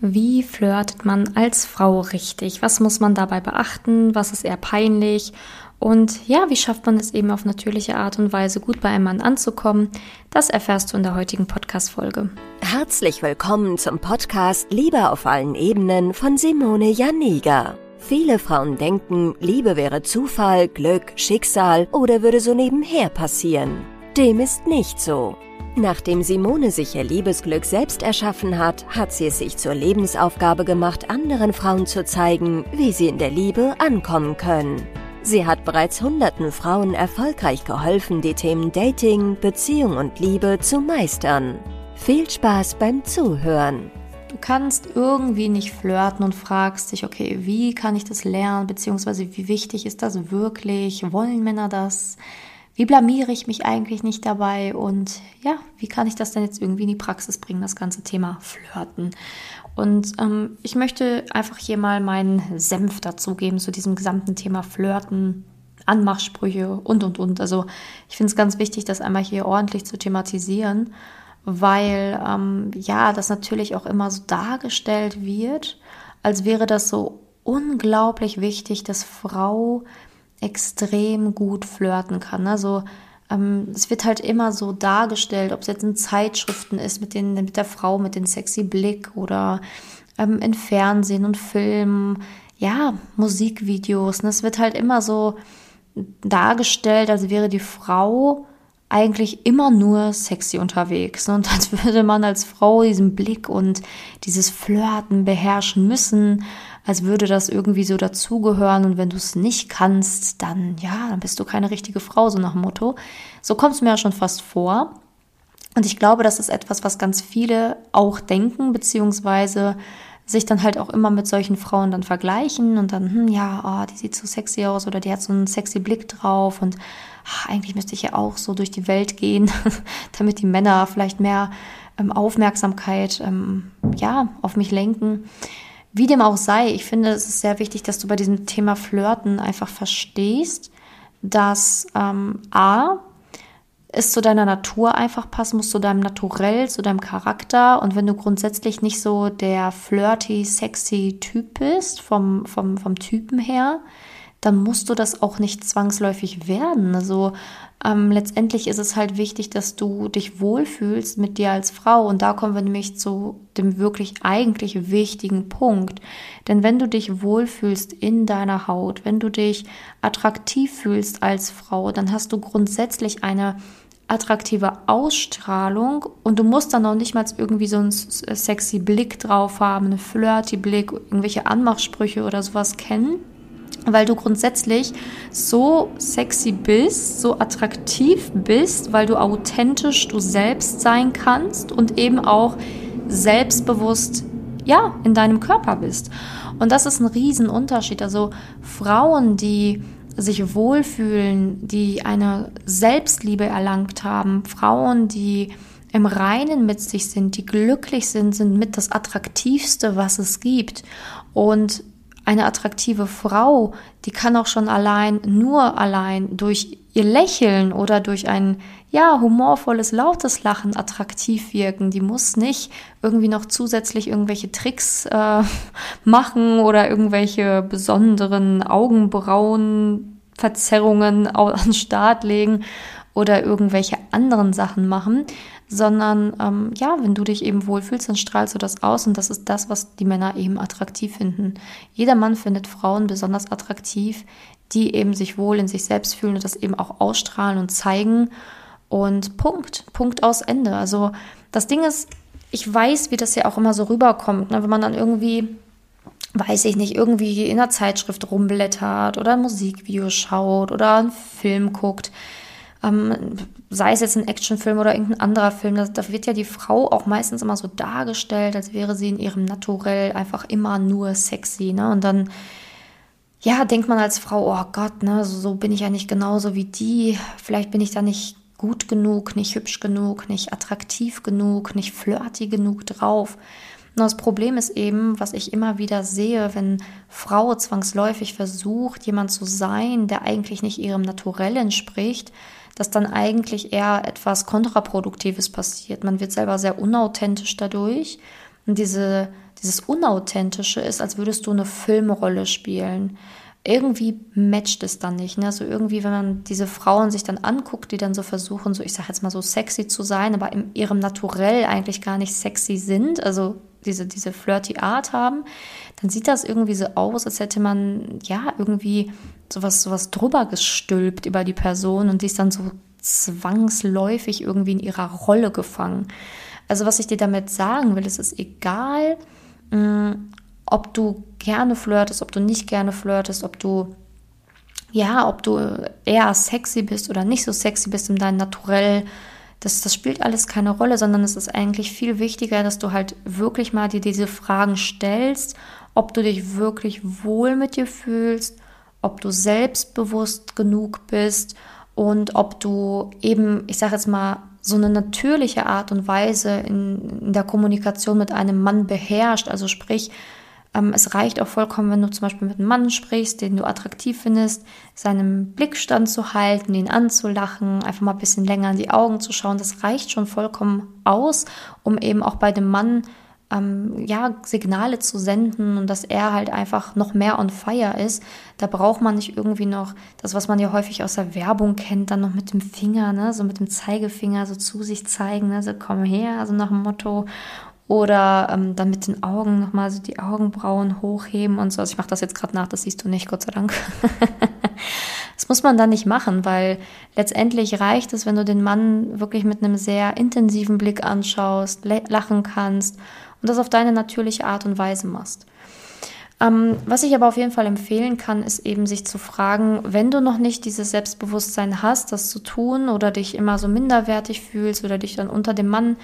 Wie flirtet man als Frau richtig? Was muss man dabei beachten? Was ist eher peinlich? Und ja, wie schafft man es eben auf natürliche Art und Weise gut bei einem Mann anzukommen? Das erfährst du in der heutigen Podcast-Folge. Herzlich willkommen zum Podcast Liebe auf allen Ebenen von Simone Janiga. Viele Frauen denken, Liebe wäre Zufall, Glück, Schicksal oder würde so nebenher passieren. Dem ist nicht so. Nachdem Simone sich ihr Liebesglück selbst erschaffen hat, hat sie es sich zur Lebensaufgabe gemacht, anderen Frauen zu zeigen, wie sie in der Liebe ankommen können. Sie hat bereits hunderten Frauen erfolgreich geholfen, die Themen Dating, Beziehung und Liebe zu meistern. Viel Spaß beim Zuhören. Du kannst irgendwie nicht flirten und fragst dich, okay, wie kann ich das lernen, beziehungsweise wie wichtig ist das wirklich? Wollen Männer das? Wie blamiere ich mich eigentlich nicht dabei und ja, wie kann ich das denn jetzt irgendwie in die Praxis bringen, das ganze Thema Flirten. Und ähm, ich möchte einfach hier mal meinen Senf dazugeben zu diesem gesamten Thema Flirten, Anmachsprüche und, und, und. Also ich finde es ganz wichtig, das einmal hier ordentlich zu thematisieren, weil ähm, ja, das natürlich auch immer so dargestellt wird, als wäre das so unglaublich wichtig, dass Frau extrem gut flirten kann. Also ähm, es wird halt immer so dargestellt, ob es jetzt in Zeitschriften ist mit, den, mit der Frau mit dem sexy Blick oder ähm, in Fernsehen und Filmen, ja, Musikvideos. Und es wird halt immer so dargestellt, als wäre die Frau eigentlich immer nur sexy unterwegs. Und als würde man als Frau diesen Blick und dieses Flirten beherrschen müssen als würde das irgendwie so dazugehören und wenn du es nicht kannst, dann ja, dann bist du keine richtige Frau, so nach dem Motto. So kommt es mir ja schon fast vor. Und ich glaube, das ist etwas, was ganz viele auch denken, beziehungsweise sich dann halt auch immer mit solchen Frauen dann vergleichen und dann, hm, ja, oh, die sieht so sexy aus oder die hat so einen sexy Blick drauf und ach, eigentlich müsste ich ja auch so durch die Welt gehen, damit die Männer vielleicht mehr ähm, Aufmerksamkeit ähm, ja, auf mich lenken. Wie dem auch sei, ich finde, es ist sehr wichtig, dass du bei diesem Thema Flirten einfach verstehst, dass ähm, A, es zu deiner Natur einfach passen muss, zu deinem Naturell, zu deinem Charakter. Und wenn du grundsätzlich nicht so der flirty, sexy Typ bist, vom, vom, vom Typen her, dann musst du das auch nicht zwangsläufig werden. Also ähm, letztendlich ist es halt wichtig, dass du dich wohlfühlst mit dir als Frau. Und da kommen wir nämlich zu dem wirklich eigentlich wichtigen Punkt. Denn wenn du dich wohlfühlst in deiner Haut, wenn du dich attraktiv fühlst als Frau, dann hast du grundsätzlich eine attraktive Ausstrahlung und du musst dann noch nicht mal irgendwie so einen sexy Blick drauf haben, einen flirty Blick, irgendwelche Anmachsprüche oder sowas kennen weil du grundsätzlich so sexy bist, so attraktiv bist, weil du authentisch du selbst sein kannst und eben auch selbstbewusst ja in deinem Körper bist. Und das ist ein Riesenunterschied. Also Frauen, die sich wohlfühlen, die eine Selbstliebe erlangt haben, Frauen, die im Reinen mit sich sind, die glücklich sind, sind mit das Attraktivste, was es gibt. Und eine attraktive Frau, die kann auch schon allein, nur allein durch ihr Lächeln oder durch ein, ja, humorvolles, lautes Lachen attraktiv wirken. Die muss nicht irgendwie noch zusätzlich irgendwelche Tricks äh, machen oder irgendwelche besonderen Augenbrauenverzerrungen an den Start legen oder irgendwelche anderen Sachen machen, sondern ähm, ja, wenn du dich eben wohlfühlst, dann strahlst du das aus und das ist das, was die Männer eben attraktiv finden. Jeder Mann findet Frauen besonders attraktiv, die eben sich wohl in sich selbst fühlen und das eben auch ausstrahlen und zeigen und Punkt, Punkt aus Ende. Also das Ding ist, ich weiß, wie das ja auch immer so rüberkommt, ne? wenn man dann irgendwie weiß ich nicht, irgendwie in einer Zeitschrift rumblättert oder ein Musikvideo schaut oder einen Film guckt ähm, sei es jetzt ein Actionfilm oder irgendein anderer Film, da, da, wird ja die Frau auch meistens immer so dargestellt, als wäre sie in ihrem Naturell einfach immer nur sexy, ne? Und dann, ja, denkt man als Frau, oh Gott, ne, so, so bin ich ja nicht genauso wie die, vielleicht bin ich da nicht gut genug, nicht hübsch genug, nicht attraktiv genug, nicht flirty genug drauf. Und das Problem ist eben, was ich immer wieder sehe, wenn Frau zwangsläufig versucht, jemand zu sein, der eigentlich nicht ihrem Naturell entspricht, dass dann eigentlich eher etwas Kontraproduktives passiert. Man wird selber sehr unauthentisch dadurch. Und diese, dieses Unauthentische ist, als würdest du eine Filmrolle spielen irgendwie matcht es dann nicht. Ne? Also irgendwie, wenn man diese Frauen sich dann anguckt, die dann so versuchen, so ich sage jetzt mal so sexy zu sein, aber in ihrem Naturell eigentlich gar nicht sexy sind, also diese, diese flirty Art haben, dann sieht das irgendwie so aus, als hätte man ja irgendwie sowas, sowas drüber gestülpt über die Person und die ist dann so zwangsläufig irgendwie in ihrer Rolle gefangen. Also was ich dir damit sagen will, es ist egal, mh, mm, ob du gerne flirtest, ob du nicht gerne flirtest, ob du ja, ob du eher sexy bist oder nicht so sexy bist in deinem Naturell, das, das spielt alles keine Rolle, sondern es ist eigentlich viel wichtiger, dass du halt wirklich mal dir diese Fragen stellst, ob du dich wirklich wohl mit dir fühlst, ob du selbstbewusst genug bist und ob du eben, ich sage jetzt mal, so eine natürliche Art und Weise in, in der Kommunikation mit einem Mann beherrscht. Also sprich, es reicht auch vollkommen, wenn du zum Beispiel mit einem Mann sprichst, den du attraktiv findest, seinem Blickstand zu halten, ihn anzulachen, einfach mal ein bisschen länger in die Augen zu schauen. Das reicht schon vollkommen aus, um eben auch bei dem Mann ähm, ja, Signale zu senden und dass er halt einfach noch mehr on fire ist. Da braucht man nicht irgendwie noch das, was man ja häufig aus der Werbung kennt, dann noch mit dem Finger, ne, so mit dem Zeigefinger so zu sich zeigen, ne, so komm her, also nach dem Motto. Oder ähm, dann mit den Augen nochmal so die Augenbrauen hochheben und so. Also ich mache das jetzt gerade nach, das siehst du nicht, Gott sei Dank. das muss man dann nicht machen, weil letztendlich reicht es, wenn du den Mann wirklich mit einem sehr intensiven Blick anschaust, lachen kannst und das auf deine natürliche Art und Weise machst. Ähm, was ich aber auf jeden Fall empfehlen kann, ist eben sich zu fragen, wenn du noch nicht dieses Selbstbewusstsein hast, das zu tun oder dich immer so minderwertig fühlst oder dich dann unter dem Mann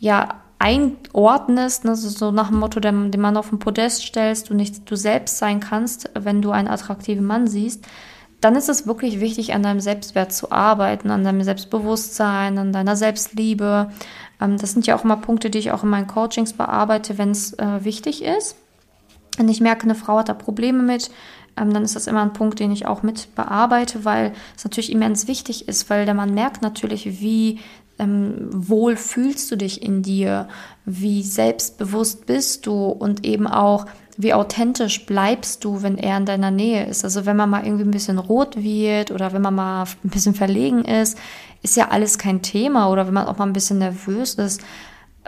ja einordnest, ne, so nach dem Motto, den, den Mann auf den Podest stellst, du nicht du selbst sein kannst, wenn du einen attraktiven Mann siehst, dann ist es wirklich wichtig, an deinem Selbstwert zu arbeiten, an deinem Selbstbewusstsein, an deiner Selbstliebe. Ähm, das sind ja auch immer Punkte, die ich auch in meinen Coachings bearbeite, wenn es äh, wichtig ist. Wenn ich merke, eine Frau hat da Probleme mit, ähm, dann ist das immer ein Punkt, den ich auch mit bearbeite, weil es natürlich immens wichtig ist, weil der Mann merkt natürlich, wie ähm, wohl fühlst du dich in dir, wie selbstbewusst bist du und eben auch, wie authentisch bleibst du, wenn er in deiner Nähe ist. Also wenn man mal irgendwie ein bisschen rot wird oder wenn man mal ein bisschen verlegen ist, ist ja alles kein Thema oder wenn man auch mal ein bisschen nervös ist,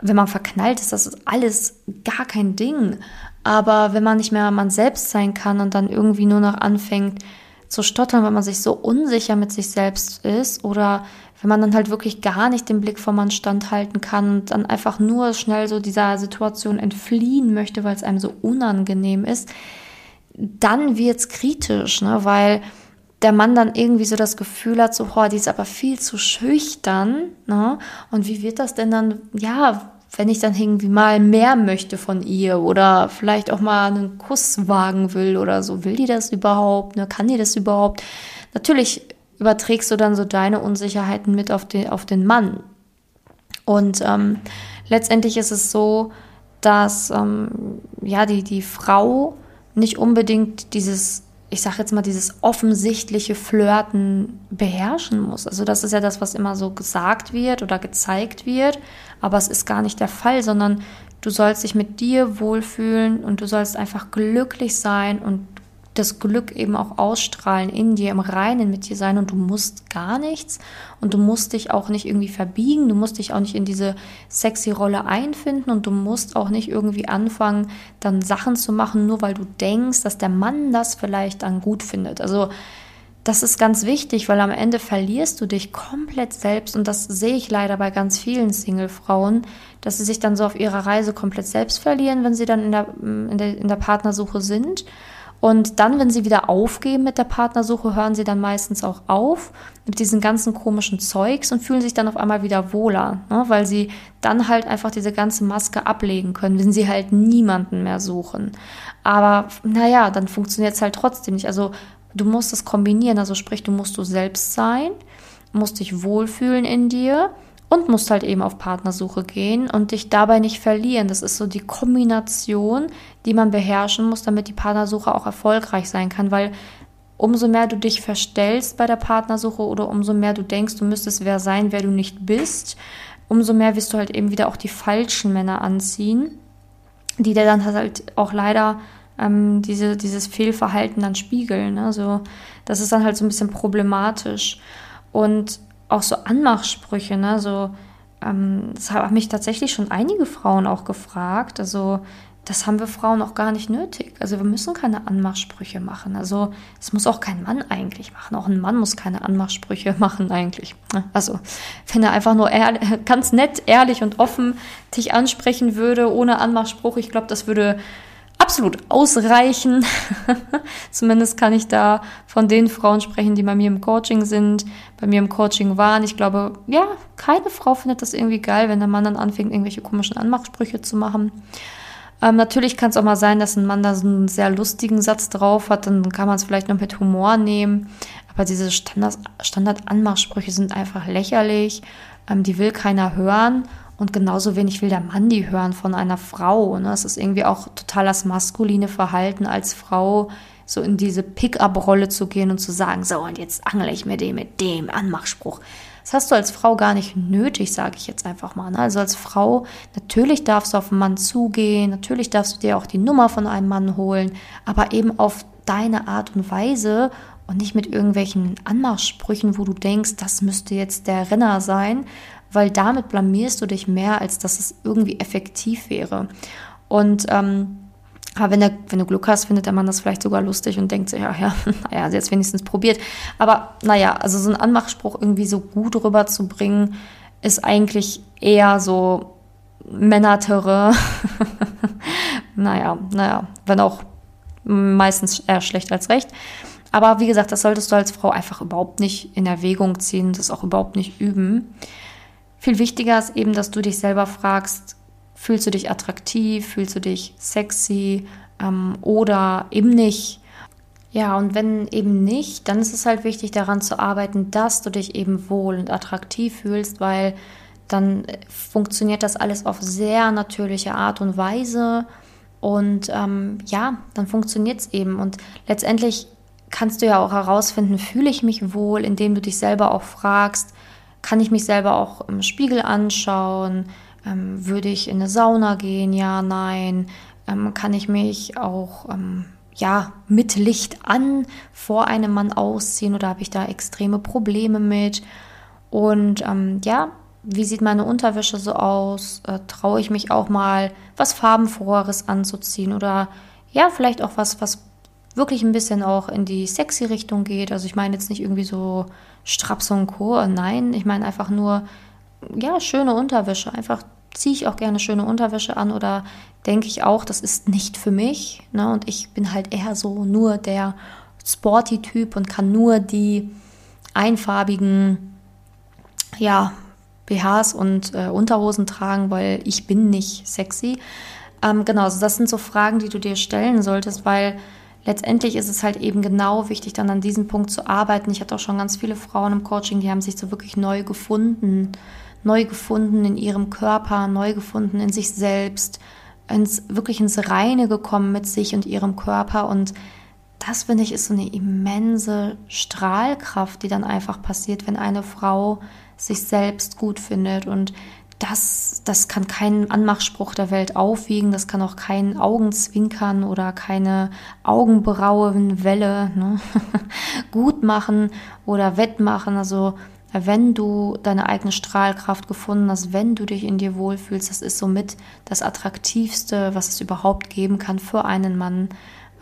wenn man verknallt ist, das ist alles gar kein Ding. Aber wenn man nicht mehr man selbst sein kann und dann irgendwie nur noch anfängt zu stottern, weil man sich so unsicher mit sich selbst ist oder wenn man dann halt wirklich gar nicht den Blick vor man standhalten kann und dann einfach nur schnell so dieser Situation entfliehen möchte, weil es einem so unangenehm ist, dann wird's kritisch, ne? weil der Mann dann irgendwie so das Gefühl hat, so, oh, die ist aber viel zu schüchtern, ne? Und wie wird das denn dann, ja, wenn ich dann irgendwie mal mehr möchte von ihr oder vielleicht auch mal einen Kuss wagen will oder so, will die das überhaupt, ne? Kann die das überhaupt? Natürlich überträgst du dann so deine Unsicherheiten mit auf den, auf den Mann. Und ähm, letztendlich ist es so, dass ähm, ja die, die Frau nicht unbedingt dieses, ich sag jetzt mal, dieses offensichtliche Flirten beherrschen muss. Also das ist ja das, was immer so gesagt wird oder gezeigt wird, aber es ist gar nicht der Fall, sondern du sollst dich mit dir wohlfühlen und du sollst einfach glücklich sein und das Glück eben auch ausstrahlen, in dir, im Reinen mit dir sein. Und du musst gar nichts. Und du musst dich auch nicht irgendwie verbiegen, du musst dich auch nicht in diese sexy Rolle einfinden. Und du musst auch nicht irgendwie anfangen, dann Sachen zu machen, nur weil du denkst, dass der Mann das vielleicht dann gut findet. Also das ist ganz wichtig, weil am Ende verlierst du dich komplett selbst. Und das sehe ich leider bei ganz vielen Single-Frauen, dass sie sich dann so auf ihrer Reise komplett selbst verlieren, wenn sie dann in der, in der, in der Partnersuche sind und dann, wenn sie wieder aufgeben mit der Partnersuche, hören sie dann meistens auch auf mit diesen ganzen komischen Zeugs und fühlen sich dann auf einmal wieder wohler, ne? weil sie dann halt einfach diese ganze Maske ablegen können, wenn sie halt niemanden mehr suchen. Aber naja, dann funktioniert es halt trotzdem nicht. Also du musst es kombinieren, also sprich, du musst du selbst sein, musst dich wohlfühlen in dir und musst halt eben auf Partnersuche gehen und dich dabei nicht verlieren. Das ist so die Kombination, die man beherrschen muss, damit die Partnersuche auch erfolgreich sein kann, weil umso mehr du dich verstellst bei der Partnersuche oder umso mehr du denkst, du müsstest wer sein, wer du nicht bist, umso mehr wirst du halt eben wieder auch die falschen Männer anziehen, die dir dann halt auch leider ähm, diese, dieses Fehlverhalten dann spiegeln. Also das ist dann halt so ein bisschen problematisch. Und auch so Anmachsprüche, ne? so, ähm, das haben mich tatsächlich schon einige Frauen auch gefragt. Also das haben wir Frauen auch gar nicht nötig. Also wir müssen keine Anmachsprüche machen. Also es muss auch kein Mann eigentlich machen. Auch ein Mann muss keine Anmachsprüche machen eigentlich. Also wenn er einfach nur ehrlich, ganz nett, ehrlich und offen dich ansprechen würde ohne Anmachspruch, ich glaube, das würde absolut ausreichen. Zumindest kann ich da von den Frauen sprechen, die bei mir im Coaching sind, bei mir im Coaching waren. Ich glaube, ja, keine Frau findet das irgendwie geil, wenn der Mann dann anfängt, irgendwelche komischen Anmachsprüche zu machen. Ähm, natürlich kann es auch mal sein, dass ein Mann da so einen sehr lustigen Satz drauf hat, dann kann man es vielleicht noch mit Humor nehmen. Aber diese Standard-Anmachsprüche sind einfach lächerlich. Ähm, die will keiner hören. Und genauso wenig will der Mann die hören von einer Frau. Ne? Es ist irgendwie auch total das maskuline Verhalten als Frau, so in diese Pick-up-Rolle zu gehen und zu sagen, so, und jetzt angle ich mir den mit dem Anmachspruch. Das hast du als Frau gar nicht nötig, sage ich jetzt einfach mal. Ne? Also als Frau, natürlich darfst du auf einen Mann zugehen, natürlich darfst du dir auch die Nummer von einem Mann holen, aber eben auf deine Art und Weise und nicht mit irgendwelchen Anmachsprüchen, wo du denkst, das müsste jetzt der Renner sein, weil damit blamierst du dich mehr, als dass es irgendwie effektiv wäre. Und ähm, wenn, der, wenn du Glück hast, findet der Mann das vielleicht sogar lustig und denkt sich, ja, ja, naja, sie hat es wenigstens probiert. Aber naja, also so ein Anmachspruch irgendwie so gut rüberzubringen, ist eigentlich eher so Männerterre. naja, naja, wenn auch meistens eher schlecht als recht. Aber wie gesagt, das solltest du als Frau einfach überhaupt nicht in Erwägung ziehen, das auch überhaupt nicht üben. Viel wichtiger ist eben, dass du dich selber fragst, Fühlst du dich attraktiv? Fühlst du dich sexy? Ähm, oder eben nicht? Ja, und wenn eben nicht, dann ist es halt wichtig daran zu arbeiten, dass du dich eben wohl und attraktiv fühlst, weil dann funktioniert das alles auf sehr natürliche Art und Weise. Und ähm, ja, dann funktioniert es eben. Und letztendlich kannst du ja auch herausfinden, fühle ich mich wohl, indem du dich selber auch fragst, kann ich mich selber auch im Spiegel anschauen, ähm, würde ich in eine Sauna gehen? Ja, nein. Ähm, kann ich mich auch ähm, ja, mit Licht an vor einem Mann ausziehen oder habe ich da extreme Probleme mit? Und ähm, ja, wie sieht meine Unterwäsche so aus? Äh, Traue ich mich auch mal was farbenfroheres anzuziehen oder ja, vielleicht auch was, was wirklich ein bisschen auch in die sexy Richtung geht. Also ich meine jetzt nicht irgendwie so Straps und Co. Nein, ich meine einfach nur ja, schöne Unterwäsche. Einfach ziehe ich auch gerne schöne Unterwäsche an oder denke ich auch, das ist nicht für mich. Ne? Und ich bin halt eher so nur der Sporty-Typ und kann nur die einfarbigen, ja, BHs und äh, Unterhosen tragen, weil ich bin nicht sexy. Ähm, genau, also das sind so Fragen, die du dir stellen solltest, weil letztendlich ist es halt eben genau wichtig, dann an diesem Punkt zu arbeiten. Ich hatte auch schon ganz viele Frauen im Coaching, die haben sich so wirklich neu gefunden neu gefunden in ihrem Körper, neu gefunden in sich selbst, ins, wirklich ins Reine gekommen mit sich und ihrem Körper. Und das, finde ich, ist so eine immense Strahlkraft, die dann einfach passiert, wenn eine Frau sich selbst gut findet. Und das, das kann kein Anmachspruch der Welt aufwiegen, das kann auch kein Augenzwinkern oder keine Augenbrauenwelle ne? gut machen oder wettmachen. Also wenn du deine eigene Strahlkraft gefunden hast, wenn du dich in dir wohlfühlst, das ist somit das Attraktivste, was es überhaupt geben kann für einen Mann.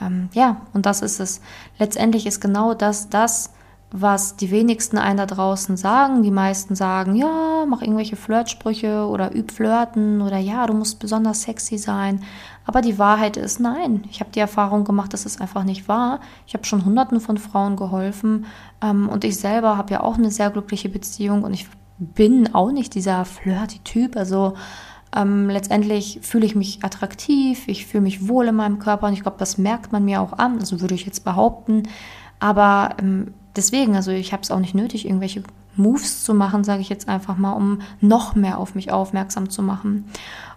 Ähm, ja, und das ist es. Letztendlich ist genau das das, was die wenigsten einen da draußen sagen. Die meisten sagen, ja, mach irgendwelche Flirtsprüche oder üb flirten oder ja, du musst besonders sexy sein. Aber die Wahrheit ist, nein. Ich habe die Erfahrung gemacht, dass es einfach nicht wahr. Ich habe schon Hunderten von Frauen geholfen ähm, und ich selber habe ja auch eine sehr glückliche Beziehung und ich bin auch nicht dieser flirty Typ. Also ähm, letztendlich fühle ich mich attraktiv, ich fühle mich wohl in meinem Körper und ich glaube, das merkt man mir auch an. Also würde ich jetzt behaupten. Aber ähm, deswegen, also ich habe es auch nicht nötig, irgendwelche Moves zu machen, sage ich jetzt einfach mal, um noch mehr auf mich aufmerksam zu machen.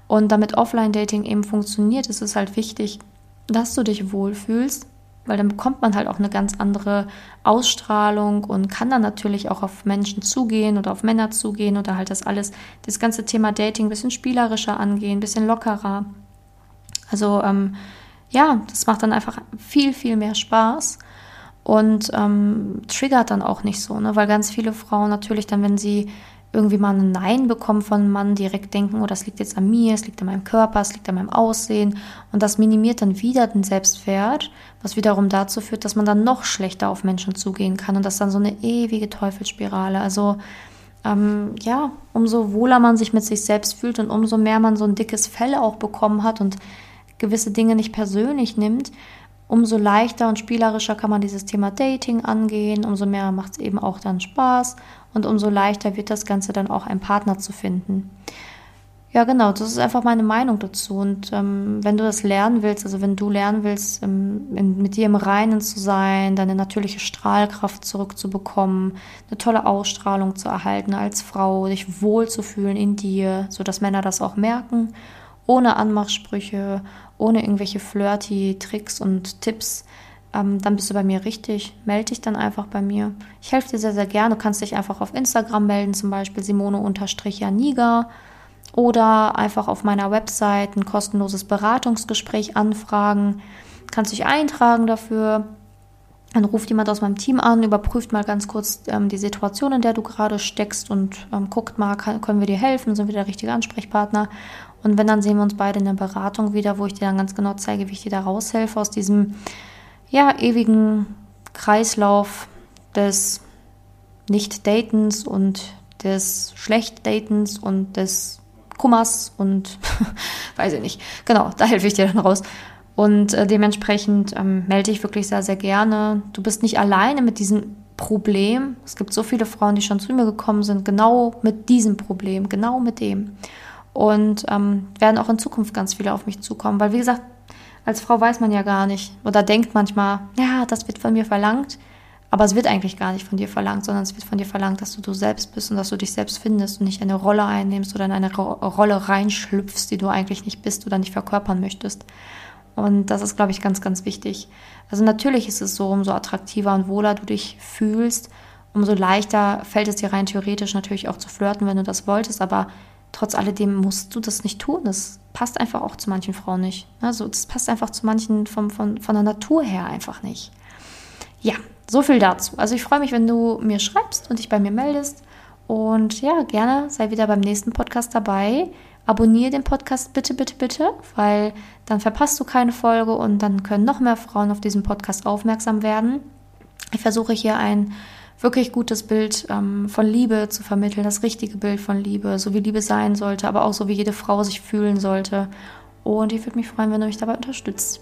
Und damit Offline-Dating eben funktioniert, ist es halt wichtig, dass du dich wohlfühlst, weil dann bekommt man halt auch eine ganz andere Ausstrahlung und kann dann natürlich auch auf Menschen zugehen oder auf Männer zugehen oder halt das alles, das ganze Thema Dating ein bisschen spielerischer angehen, ein bisschen lockerer. Also ähm, ja, das macht dann einfach viel, viel mehr Spaß und ähm, triggert dann auch nicht so, ne? weil ganz viele Frauen natürlich dann, wenn sie irgendwie mal ein Nein bekommen von einem Mann, direkt denken, oh, das liegt jetzt an mir, es liegt an meinem Körper, es liegt an meinem Aussehen. Und das minimiert dann wieder den Selbstwert, was wiederum dazu führt, dass man dann noch schlechter auf Menschen zugehen kann. Und das ist dann so eine ewige Teufelsspirale. Also ähm, ja, umso wohler man sich mit sich selbst fühlt und umso mehr man so ein dickes Fell auch bekommen hat und gewisse Dinge nicht persönlich nimmt, umso leichter und spielerischer kann man dieses Thema Dating angehen, umso mehr macht es eben auch dann Spaß und umso leichter wird das Ganze dann auch einen Partner zu finden. Ja, genau, das ist einfach meine Meinung dazu. Und ähm, wenn du das lernen willst, also wenn du lernen willst, ähm, in, mit dir im Reinen zu sein, deine natürliche Strahlkraft zurückzubekommen, eine tolle Ausstrahlung zu erhalten als Frau, dich wohlzufühlen in dir, sodass Männer das auch merken, ohne Anmachsprüche, ohne irgendwelche flirty Tricks und Tipps, ähm, dann bist du bei mir richtig. Melde dich dann einfach bei mir. Ich helfe dir sehr, sehr gerne. Du kannst dich einfach auf Instagram melden, zum Beispiel Simone-Janiga oder einfach auf meiner Website ein kostenloses Beratungsgespräch anfragen. Kannst dich eintragen dafür. Dann ruft jemand aus meinem Team an, überprüft mal ganz kurz ähm, die Situation, in der du gerade steckst und ähm, guckt mal, kann, können wir dir helfen, sind wir der richtige Ansprechpartner. Und wenn, dann sehen wir uns beide in der Beratung wieder, wo ich dir dann ganz genau zeige, wie ich dir da raushelfe aus diesem ja, ewigen Kreislauf des Nicht-Datens und des Schlecht-Datens und des Kummers und weiß ich nicht. Genau, da helfe ich dir dann raus. Und äh, dementsprechend ähm, melde ich wirklich sehr, sehr gerne. Du bist nicht alleine mit diesem Problem. Es gibt so viele Frauen, die schon zu mir gekommen sind, genau mit diesem Problem, genau mit dem. Und ähm, werden auch in Zukunft ganz viele auf mich zukommen, weil wie gesagt, als Frau weiß man ja gar nicht oder denkt manchmal, ja, das wird von mir verlangt, aber es wird eigentlich gar nicht von dir verlangt, sondern es wird von dir verlangt, dass du du selbst bist und dass du dich selbst findest und nicht eine Rolle einnimmst oder in eine Ro Rolle reinschlüpfst, die du eigentlich nicht bist oder nicht verkörpern möchtest. Und das ist, glaube ich, ganz, ganz wichtig. Also natürlich ist es so, umso attraktiver und wohler du dich fühlst, umso leichter fällt es dir rein theoretisch natürlich auch zu flirten, wenn du das wolltest, aber trotz alledem musst du das nicht tun. Das passt einfach auch zu manchen Frauen nicht. Also das passt einfach zu manchen vom, von, von der Natur her einfach nicht. Ja, so viel dazu. Also ich freue mich, wenn du mir schreibst und dich bei mir meldest. Und ja, gerne sei wieder beim nächsten Podcast dabei. Abonniere den Podcast bitte, bitte, bitte, weil dann verpasst du keine Folge und dann können noch mehr Frauen auf diesen Podcast aufmerksam werden. Ich versuche hier ein wirklich gutes Bild ähm, von Liebe zu vermitteln, das richtige Bild von Liebe, so wie Liebe sein sollte, aber auch so wie jede Frau sich fühlen sollte. Und ich würde mich freuen, wenn du mich dabei unterstützt.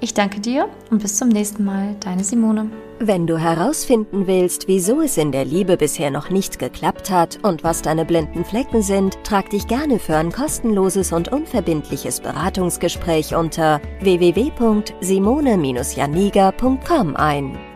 Ich danke dir und bis zum nächsten Mal, deine Simone. Wenn du herausfinden willst, wieso es in der Liebe bisher noch nicht geklappt hat und was deine blinden Flecken sind, trag dich gerne für ein kostenloses und unverbindliches Beratungsgespräch unter www.simone-janiga.com ein.